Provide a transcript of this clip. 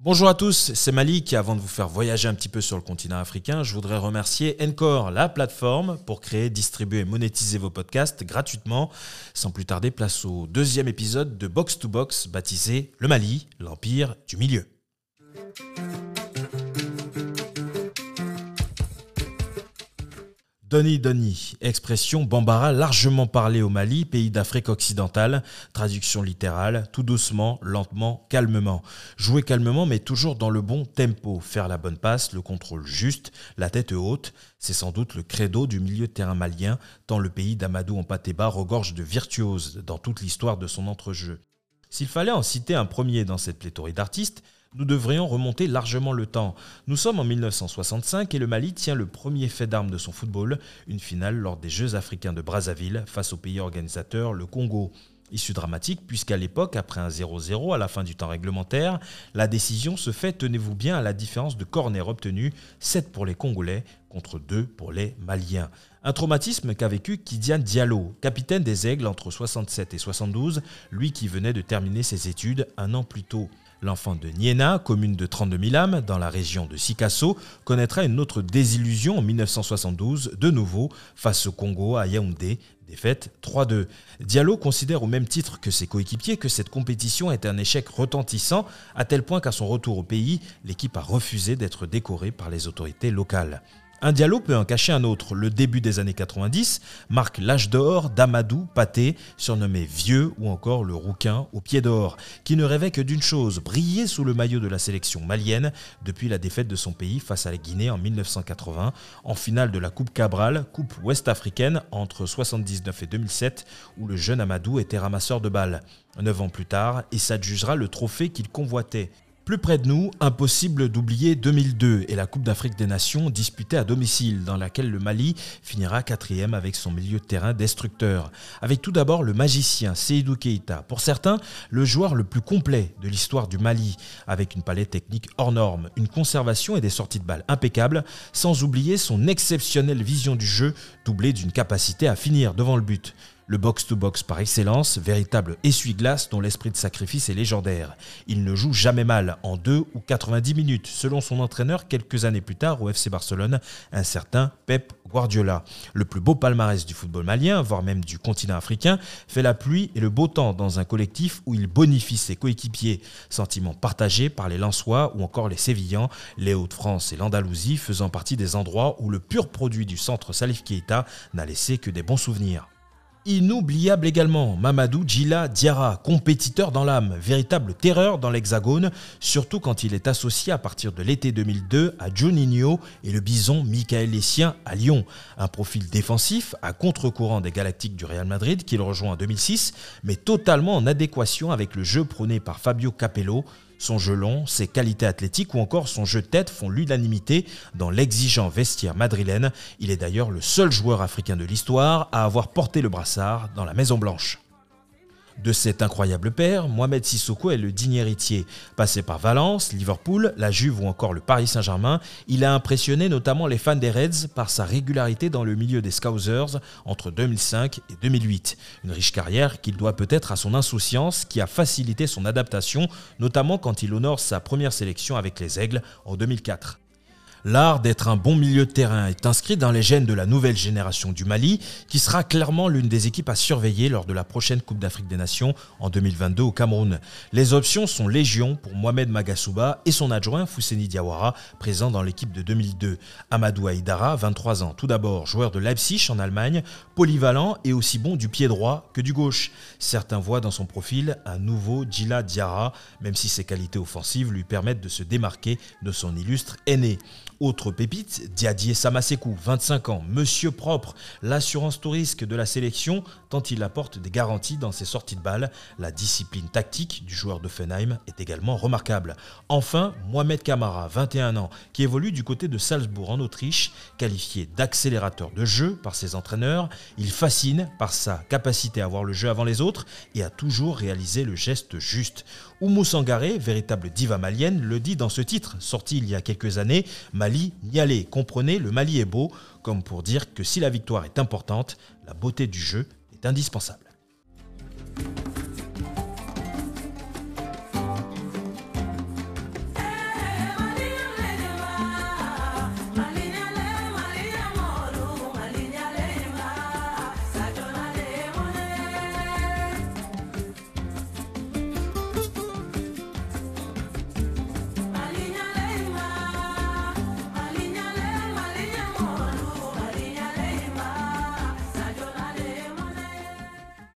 Bonjour à tous, c'est Malik. Avant de vous faire voyager un petit peu sur le continent africain, je voudrais remercier Encore, la plateforme pour créer, distribuer et monétiser vos podcasts gratuitement. Sans plus tarder, place au deuxième épisode de Box to Box baptisé Le Mali, l'Empire du Milieu. Doni Doni, expression bambara largement parlée au Mali, pays d'Afrique occidentale, traduction littérale, tout doucement, lentement, calmement. Jouer calmement mais toujours dans le bon tempo, faire la bonne passe, le contrôle juste, la tête haute, c'est sans doute le credo du milieu de terrain malien, tant le pays d'Amadou Ampateba regorge de virtuoses dans toute l'histoire de son entrejeu. S'il fallait en citer un premier dans cette pléthore d'artistes, nous devrions remonter largement le temps. Nous sommes en 1965 et le Mali tient le premier fait d'armes de son football, une finale lors des Jeux africains de Brazzaville face au pays organisateur, le Congo. Issue dramatique puisqu'à l'époque, après un 0-0 à la fin du temps réglementaire, la décision se fait, tenez-vous bien, à la différence de corner obtenu, 7 pour les Congolais contre 2 pour les Maliens. Un traumatisme qu'a vécu Kidian Diallo, capitaine des Aigles entre 67 et 72, lui qui venait de terminer ses études un an plus tôt. L'enfant de Niena, commune de 32 000 âmes dans la région de Sikasso, connaîtra une autre désillusion en 1972, de nouveau face au Congo à Yaoundé, défaite 3-2. Diallo considère au même titre que ses coéquipiers que cette compétition est un échec retentissant, à tel point qu'à son retour au pays, l'équipe a refusé d'être décorée par les autorités locales. Un dialogue peut en cacher un autre. Le début des années 90 marque l'âge d'or d'Amadou Paté, surnommé Vieux ou encore le Rouquin au pied d'or, qui ne rêvait que d'une chose, briller sous le maillot de la sélection malienne depuis la défaite de son pays face à la Guinée en 1980, en finale de la Coupe Cabral, coupe ouest-africaine entre 1979 et 2007, où le jeune Amadou était ramasseur de balles. Neuf ans plus tard, et s'adjugera le trophée qu'il convoitait. Plus près de nous, impossible d'oublier 2002 et la Coupe d'Afrique des Nations disputée à domicile, dans laquelle le Mali finira quatrième avec son milieu de terrain destructeur. Avec tout d'abord le magicien Seydou Keita, pour certains le joueur le plus complet de l'histoire du Mali, avec une palette technique hors norme, une conservation et des sorties de balles impeccables, sans oublier son exceptionnelle vision du jeu, doublée d'une capacité à finir devant le but. Le box-to-box par excellence, véritable essuie-glace dont l'esprit de sacrifice est légendaire. Il ne joue jamais mal, en 2 ou 90 minutes, selon son entraîneur quelques années plus tard au FC Barcelone, un certain Pep Guardiola. Le plus beau palmarès du football malien, voire même du continent africain, fait la pluie et le beau temps dans un collectif où il bonifie ses coéquipiers. Sentiment partagé par les Lensois ou encore les Sévillans, les Hauts-de-France et l'Andalousie faisant partie des endroits où le pur produit du centre Salif Keita n'a laissé que des bons souvenirs. Inoubliable également, Mamadou Djila Diarra, compétiteur dans l'âme, véritable terreur dans l'Hexagone, surtout quand il est associé à partir de l'été 2002 à Juninho et le bison Michael Lessien à Lyon. Un profil défensif à contre-courant des Galactiques du Real Madrid qu'il rejoint en 2006, mais totalement en adéquation avec le jeu prôné par Fabio Capello, son jeu long, ses qualités athlétiques ou encore son jeu tête font l'unanimité dans l'exigeant vestiaire madrilène. Il est d'ailleurs le seul joueur africain de l'histoire à avoir porté le brassard dans la Maison Blanche. De cet incroyable père, Mohamed Sissoko est le digne héritier. Passé par Valence, Liverpool, la Juve ou encore le Paris Saint-Germain, il a impressionné notamment les fans des Reds par sa régularité dans le milieu des Scousers entre 2005 et 2008. Une riche carrière qu'il doit peut-être à son insouciance qui a facilité son adaptation, notamment quand il honore sa première sélection avec les Aigles en 2004. L'art d'être un bon milieu de terrain est inscrit dans les gènes de la nouvelle génération du Mali, qui sera clairement l'une des équipes à surveiller lors de la prochaine Coupe d'Afrique des Nations en 2022 au Cameroun. Les options sont légion pour Mohamed Magasouba et son adjoint Fousseni Diawara, présent dans l'équipe de 2002. Amadou Aïdara, 23 ans, tout d'abord joueur de Leipzig en Allemagne, polyvalent et aussi bon du pied droit que du gauche. Certains voient dans son profil un nouveau Djila Diarra, même si ses qualités offensives lui permettent de se démarquer de son illustre aîné. Autre pépite, Diadier Samasekou, 25 ans, monsieur propre, l'assurance touristique de la sélection, tant il apporte des garanties dans ses sorties de balles. La discipline tactique du joueur de Fenheim est également remarquable. Enfin, Mohamed Kamara, 21 ans, qui évolue du côté de Salzbourg en Autriche, qualifié d'accélérateur de jeu par ses entraîneurs. Il fascine par sa capacité à voir le jeu avant les autres et à toujours réaliser le geste juste. Oumou Sangaré, véritable diva malienne, le dit dans ce titre, sorti il y a quelques années, Mali, allez, comprenez, le Mali est beau, comme pour dire que si la victoire est importante, la beauté du jeu est indispensable.